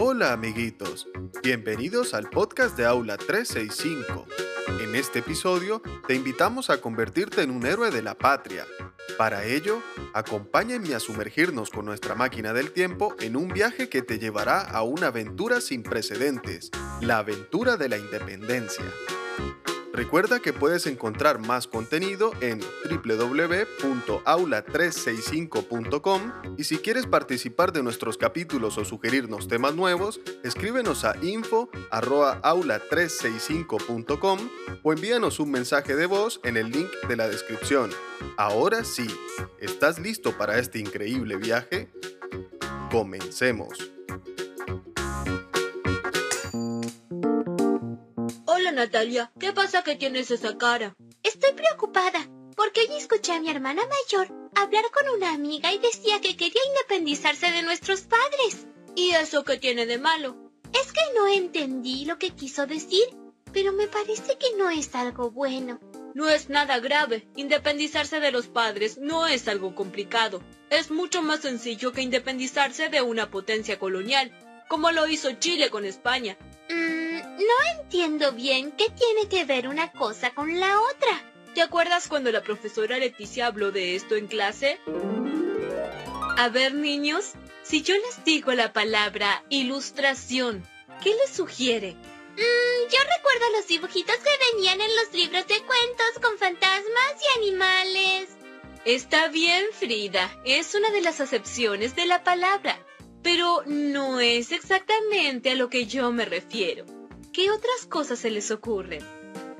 Hola amiguitos, bienvenidos al podcast de Aula 365. En este episodio te invitamos a convertirte en un héroe de la patria. Para ello, acompáñenme a sumergirnos con nuestra máquina del tiempo en un viaje que te llevará a una aventura sin precedentes, la aventura de la independencia. Recuerda que puedes encontrar más contenido en www.aula365.com y si quieres participar de nuestros capítulos o sugerirnos temas nuevos, escríbenos a info@aula365.com o envíanos un mensaje de voz en el link de la descripción. Ahora sí, ¿estás listo para este increíble viaje? Comencemos. Natalia, ¿qué pasa que tienes esa cara? Estoy preocupada, porque hoy escuché a mi hermana mayor hablar con una amiga y decía que quería independizarse de nuestros padres. ¿Y eso qué tiene de malo? Es que no entendí lo que quiso decir, pero me parece que no es algo bueno. No es nada grave. Independizarse de los padres no es algo complicado. Es mucho más sencillo que independizarse de una potencia colonial, como lo hizo Chile con España. No entiendo bien qué tiene que ver una cosa con la otra. ¿Te acuerdas cuando la profesora Leticia habló de esto en clase? A ver, niños, si yo les digo la palabra ilustración, ¿qué les sugiere? Mm, yo recuerdo los dibujitos que venían en los libros de cuentos con fantasmas y animales. Está bien, Frida. Es una de las acepciones de la palabra. Pero no es exactamente a lo que yo me refiero. ¿Qué otras cosas se les ocurren?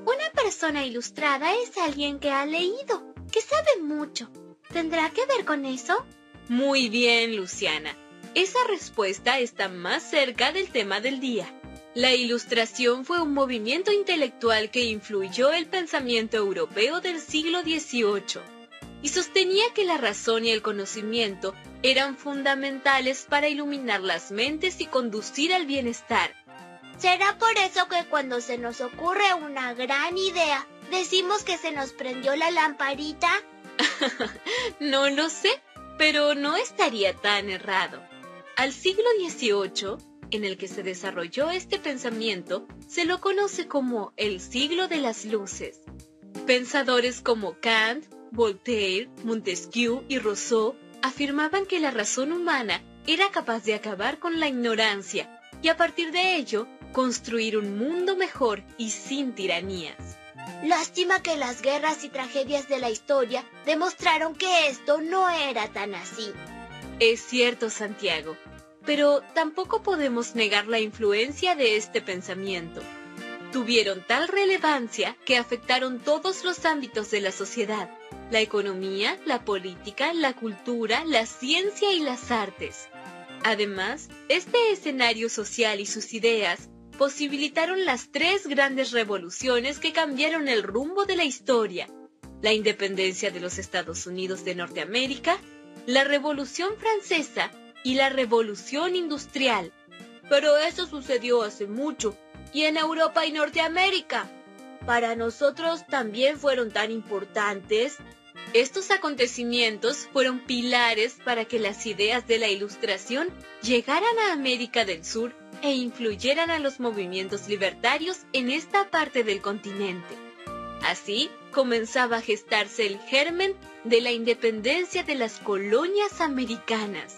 Una persona ilustrada es alguien que ha leído, que sabe mucho. ¿Tendrá que ver con eso? Muy bien, Luciana. Esa respuesta está más cerca del tema del día. La ilustración fue un movimiento intelectual que influyó el pensamiento europeo del siglo XVIII y sostenía que la razón y el conocimiento eran fundamentales para iluminar las mentes y conducir al bienestar ¿Será por eso que cuando se nos ocurre una gran idea, decimos que se nos prendió la lamparita? no lo sé, pero no estaría tan errado. Al siglo XVIII, en el que se desarrolló este pensamiento, se lo conoce como el siglo de las luces. Pensadores como Kant, Voltaire, Montesquieu y Rousseau afirmaban que la razón humana era capaz de acabar con la ignorancia y a partir de ello construir un mundo mejor y sin tiranías. Lástima que las guerras y tragedias de la historia demostraron que esto no era tan así. Es cierto, Santiago, pero tampoco podemos negar la influencia de este pensamiento. Tuvieron tal relevancia que afectaron todos los ámbitos de la sociedad, la economía, la política, la cultura, la ciencia y las artes. Además, este escenario social y sus ideas posibilitaron las tres grandes revoluciones que cambiaron el rumbo de la historia. La independencia de los Estados Unidos de Norteamérica, la Revolución Francesa y la Revolución Industrial. Pero eso sucedió hace mucho, y en Europa y Norteamérica. Para nosotros también fueron tan importantes. Estos acontecimientos fueron pilares para que las ideas de la Ilustración llegaran a América del Sur e influyeran a los movimientos libertarios en esta parte del continente. Así comenzaba a gestarse el germen de la independencia de las colonias americanas.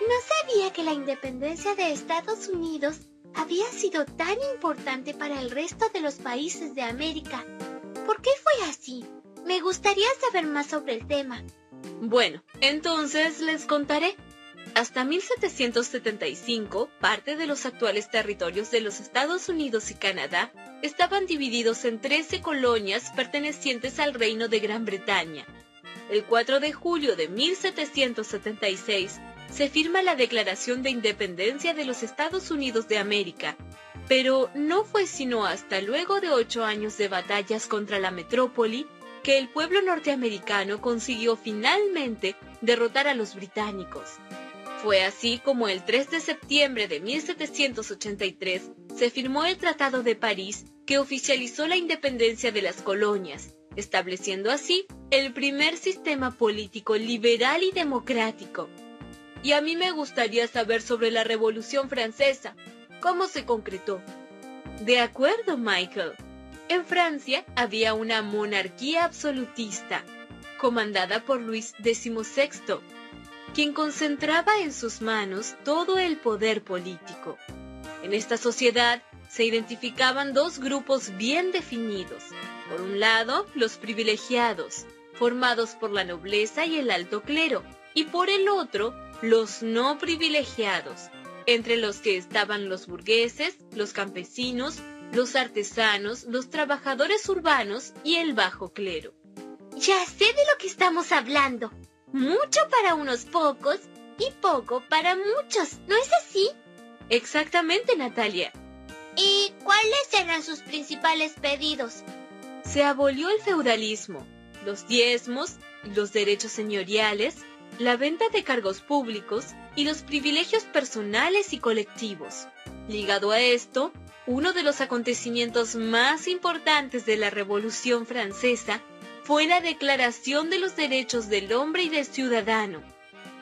No sabía que la independencia de Estados Unidos había sido tan importante para el resto de los países de América. ¿Por qué fue así? Me gustaría saber más sobre el tema. Bueno, entonces les contaré. Hasta 1775, parte de los actuales territorios de los Estados Unidos y Canadá estaban divididos en 13 colonias pertenecientes al Reino de Gran Bretaña. El 4 de julio de 1776 se firma la Declaración de Independencia de los Estados Unidos de América, pero no fue sino hasta luego de ocho años de batallas contra la metrópoli que el pueblo norteamericano consiguió finalmente derrotar a los británicos. Fue así como el 3 de septiembre de 1783 se firmó el Tratado de París que oficializó la independencia de las colonias, estableciendo así el primer sistema político liberal y democrático. Y a mí me gustaría saber sobre la Revolución Francesa. ¿Cómo se concretó? De acuerdo, Michael. En Francia había una monarquía absolutista, comandada por Luis XVI, quien concentraba en sus manos todo el poder político. En esta sociedad se identificaban dos grupos bien definidos. Por un lado, los privilegiados, formados por la nobleza y el alto clero, y por el otro, los no privilegiados, entre los que estaban los burgueses, los campesinos, los artesanos, los trabajadores urbanos y el bajo clero. Ya sé de lo que estamos hablando. Mucho para unos pocos y poco para muchos, ¿no es así? Exactamente, Natalia. ¿Y cuáles eran sus principales pedidos? Se abolió el feudalismo, los diezmos, los derechos señoriales, la venta de cargos públicos y los privilegios personales y colectivos. Ligado a esto, uno de los acontecimientos más importantes de la Revolución Francesa fue la Declaración de los Derechos del Hombre y del Ciudadano.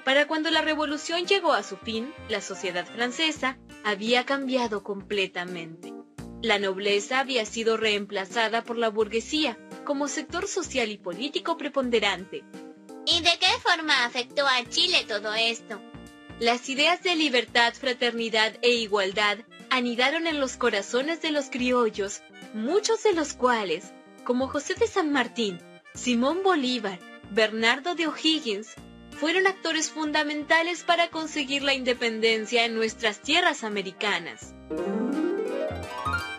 Para cuando la revolución llegó a su fin, la sociedad francesa había cambiado completamente. La nobleza había sido reemplazada por la burguesía como sector social y político preponderante. ¿Y de qué forma afectó a Chile todo esto? Las ideas de libertad, fraternidad e igualdad anidaron en los corazones de los criollos, muchos de los cuales, como José de San Martín, Simón Bolívar, Bernardo de O'Higgins, fueron actores fundamentales para conseguir la independencia en nuestras tierras americanas.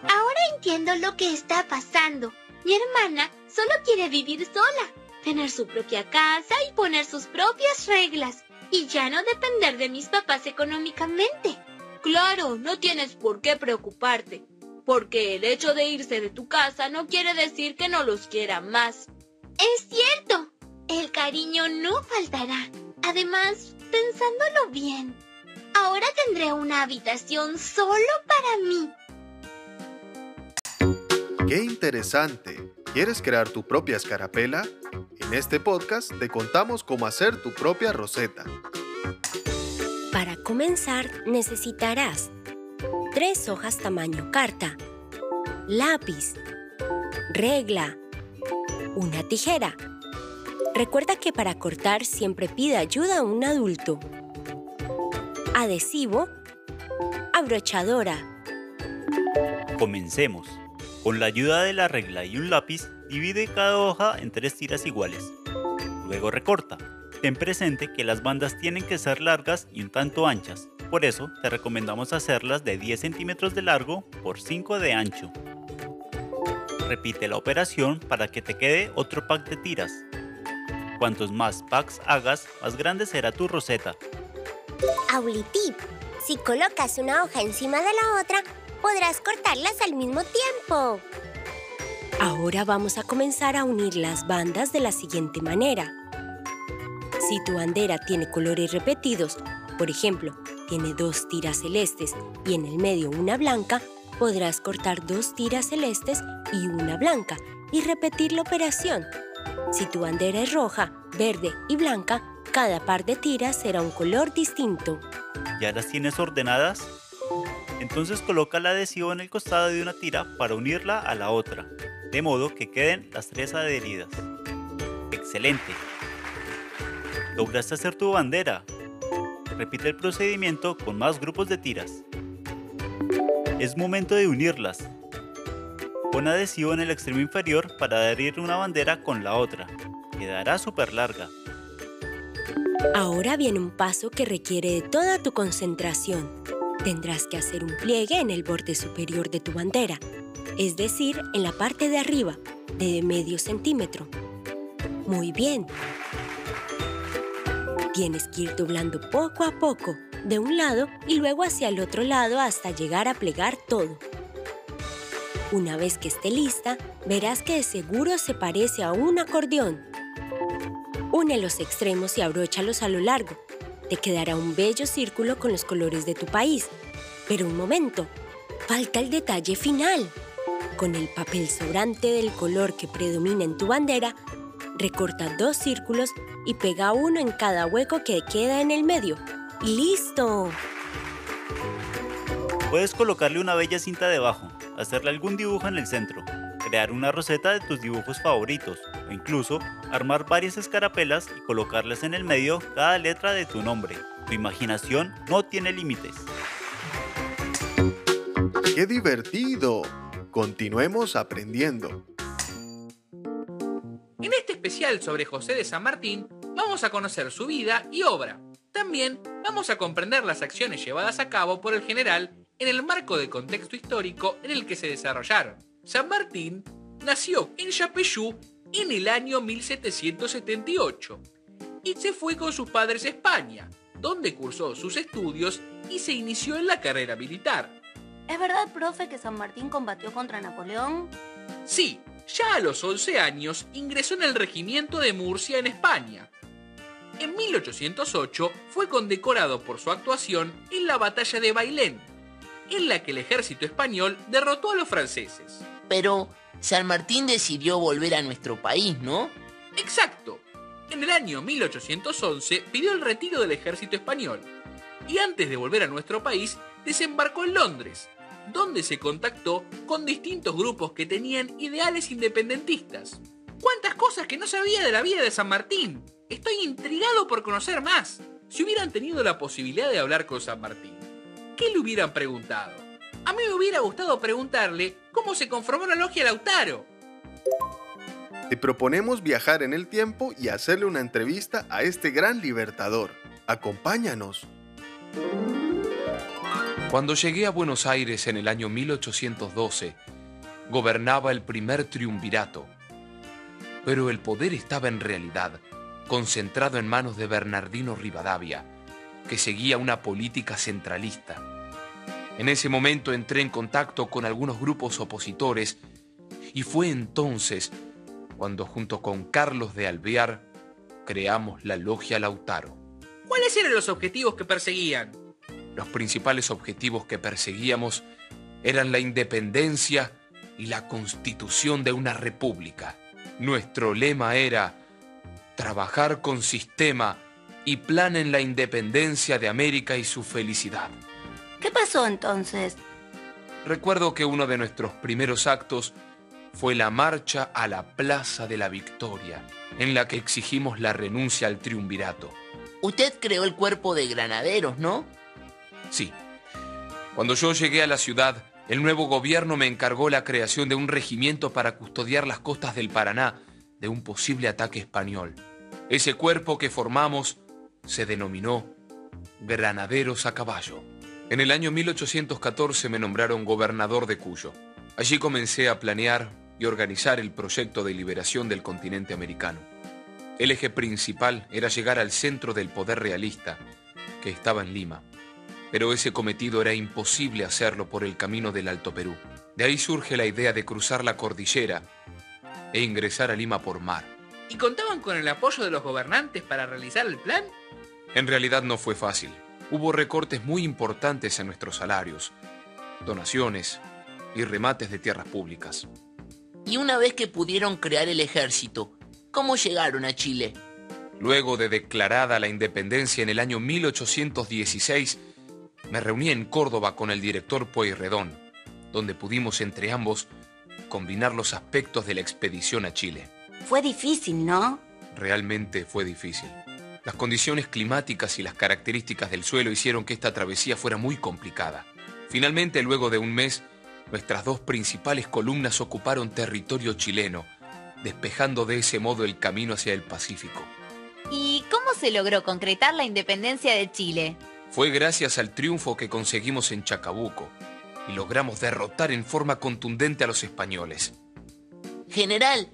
Ahora entiendo lo que está pasando. Mi hermana solo quiere vivir sola, tener su propia casa y poner sus propias reglas, y ya no depender de mis papás económicamente. Claro, no tienes por qué preocuparte, porque el hecho de irse de tu casa no quiere decir que no los quiera más. Es cierto, el cariño no faltará. Además, pensándolo bien, ahora tendré una habitación solo para mí. ¡Qué interesante! ¿Quieres crear tu propia escarapela? En este podcast te contamos cómo hacer tu propia roseta. Para comenzar necesitarás tres hojas tamaño carta, lápiz, regla, una tijera. Recuerda que para cortar siempre pide ayuda a un adulto. Adhesivo, abrochadora. Comencemos. Con la ayuda de la regla y un lápiz, divide cada hoja en tres tiras iguales. Luego recorta. Ten presente que las bandas tienen que ser largas y un tanto anchas, por eso te recomendamos hacerlas de 10 centímetros de largo por 5 de ancho. Repite la operación para que te quede otro pack de tiras. Cuantos más packs hagas, más grande será tu roseta. Aulitip, si colocas una hoja encima de la otra, podrás cortarlas al mismo tiempo. Ahora vamos a comenzar a unir las bandas de la siguiente manera. Si tu bandera tiene colores repetidos, por ejemplo, tiene dos tiras celestes y en el medio una blanca, podrás cortar dos tiras celestes y una blanca y repetir la operación. Si tu bandera es roja, verde y blanca, cada par de tiras será un color distinto. ¿Ya las tienes ordenadas? Entonces coloca el adhesivo en el costado de una tira para unirla a la otra, de modo que queden las tres adheridas. ¡Excelente! lograste hacer tu bandera. Repite el procedimiento con más grupos de tiras. Es momento de unirlas. Pon adhesivo en el extremo inferior para adherir una bandera con la otra. Quedará súper larga. Ahora viene un paso que requiere de toda tu concentración. Tendrás que hacer un pliegue en el borde superior de tu bandera, es decir, en la parte de arriba, de medio centímetro. Muy bien, Tienes que ir doblando poco a poco, de un lado y luego hacia el otro lado hasta llegar a plegar todo. Una vez que esté lista, verás que de seguro se parece a un acordeón. Une los extremos y abróchalos a lo largo. Te quedará un bello círculo con los colores de tu país. Pero un momento, falta el detalle final. Con el papel sobrante del color que predomina en tu bandera, recorta dos círculos y pega uno en cada hueco que queda en el medio. listo. Puedes colocarle una bella cinta debajo, hacerle algún dibujo en el centro, crear una roseta de tus dibujos favoritos o incluso armar varias escarapelas y colocarles en el medio cada letra de tu nombre. Tu imaginación no tiene límites. ¡Qué divertido! Continuemos aprendiendo. En este especial sobre José de San Martín vamos a conocer su vida y obra. También vamos a comprender las acciones llevadas a cabo por el general en el marco del contexto histórico en el que se desarrollaron. San Martín nació en Chapeyú en el año 1778 y se fue con sus padres a España, donde cursó sus estudios y se inició en la carrera militar. ¿Es verdad, profe, que San Martín combatió contra Napoleón? Sí, ya a los 11 años ingresó en el regimiento de Murcia en España. En 1808 fue condecorado por su actuación en la batalla de Bailén, en la que el ejército español derrotó a los franceses. Pero San Martín decidió volver a nuestro país, ¿no? Exacto. En el año 1811 pidió el retiro del ejército español y antes de volver a nuestro país desembarcó en Londres, donde se contactó con distintos grupos que tenían ideales independentistas. ¿Cuántas cosas que no sabía de la vida de San Martín? Estoy intrigado por conocer más. Si hubieran tenido la posibilidad de hablar con San Martín, ¿qué le hubieran preguntado? A mí me hubiera gustado preguntarle cómo se conformó la logia Lautaro. Te proponemos viajar en el tiempo y hacerle una entrevista a este gran libertador. Acompáñanos. Cuando llegué a Buenos Aires en el año 1812, gobernaba el primer triunvirato. Pero el poder estaba en realidad concentrado en manos de Bernardino Rivadavia, que seguía una política centralista. En ese momento entré en contacto con algunos grupos opositores y fue entonces cuando junto con Carlos de Alvear creamos la Logia Lautaro. ¿Cuáles eran los objetivos que perseguían? Los principales objetivos que perseguíamos eran la independencia y la constitución de una república. Nuestro lema era trabajar con sistema y plan en la independencia de América y su felicidad. ¿Qué pasó entonces? Recuerdo que uno de nuestros primeros actos fue la marcha a la Plaza de la Victoria, en la que exigimos la renuncia al triunvirato. Usted creó el cuerpo de granaderos, ¿no? Sí. Cuando yo llegué a la ciudad, el nuevo gobierno me encargó la creación de un regimiento para custodiar las costas del Paraná de un posible ataque español. Ese cuerpo que formamos se denominó Granaderos a Caballo. En el año 1814 me nombraron gobernador de Cuyo. Allí comencé a planear y organizar el proyecto de liberación del continente americano. El eje principal era llegar al centro del poder realista, que estaba en Lima pero ese cometido era imposible hacerlo por el camino del Alto Perú. De ahí surge la idea de cruzar la cordillera e ingresar a Lima por mar. ¿Y contaban con el apoyo de los gobernantes para realizar el plan? En realidad no fue fácil. Hubo recortes muy importantes en nuestros salarios, donaciones y remates de tierras públicas. Y una vez que pudieron crear el ejército, ¿cómo llegaron a Chile? Luego de declarada la independencia en el año 1816, me reuní en Córdoba con el director Pueyrredón, donde pudimos entre ambos combinar los aspectos de la expedición a Chile. Fue difícil, ¿no? Realmente fue difícil. Las condiciones climáticas y las características del suelo hicieron que esta travesía fuera muy complicada. Finalmente, luego de un mes, nuestras dos principales columnas ocuparon territorio chileno, despejando de ese modo el camino hacia el Pacífico. ¿Y cómo se logró concretar la independencia de Chile? Fue gracias al triunfo que conseguimos en Chacabuco y logramos derrotar en forma contundente a los españoles. General,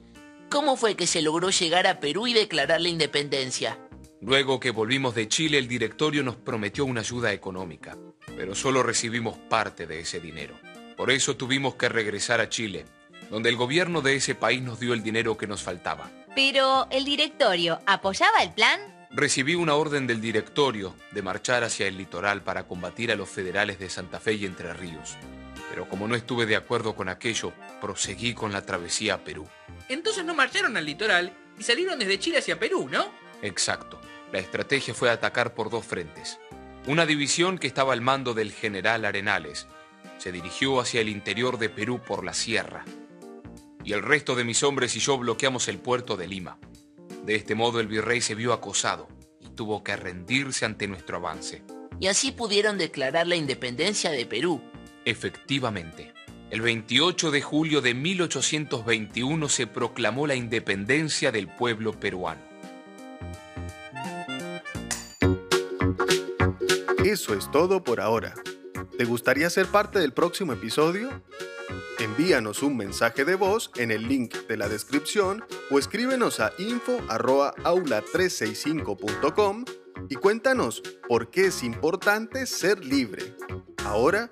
¿cómo fue que se logró llegar a Perú y declarar la independencia? Luego que volvimos de Chile, el directorio nos prometió una ayuda económica, pero solo recibimos parte de ese dinero. Por eso tuvimos que regresar a Chile, donde el gobierno de ese país nos dio el dinero que nos faltaba. Pero, ¿el directorio apoyaba el plan? recibí una orden del directorio de marchar hacia el litoral para combatir a los federales de Santa Fe y Entre Ríos. Pero como no estuve de acuerdo con aquello, proseguí con la travesía a Perú. Entonces no marcharon al litoral y salieron desde Chile hacia Perú, ¿no? Exacto. La estrategia fue atacar por dos frentes. Una división que estaba al mando del general Arenales se dirigió hacia el interior de Perú por la sierra. Y el resto de mis hombres y yo bloqueamos el puerto de Lima. De este modo el virrey se vio acosado y tuvo que rendirse ante nuestro avance. Y así pudieron declarar la independencia de Perú. Efectivamente, el 28 de julio de 1821 se proclamó la independencia del pueblo peruano. Eso es todo por ahora. ¿Te gustaría ser parte del próximo episodio? Envíanos un mensaje de voz en el link de la descripción o escríbenos a info@aula365.com y cuéntanos por qué es importante ser libre. Ahora,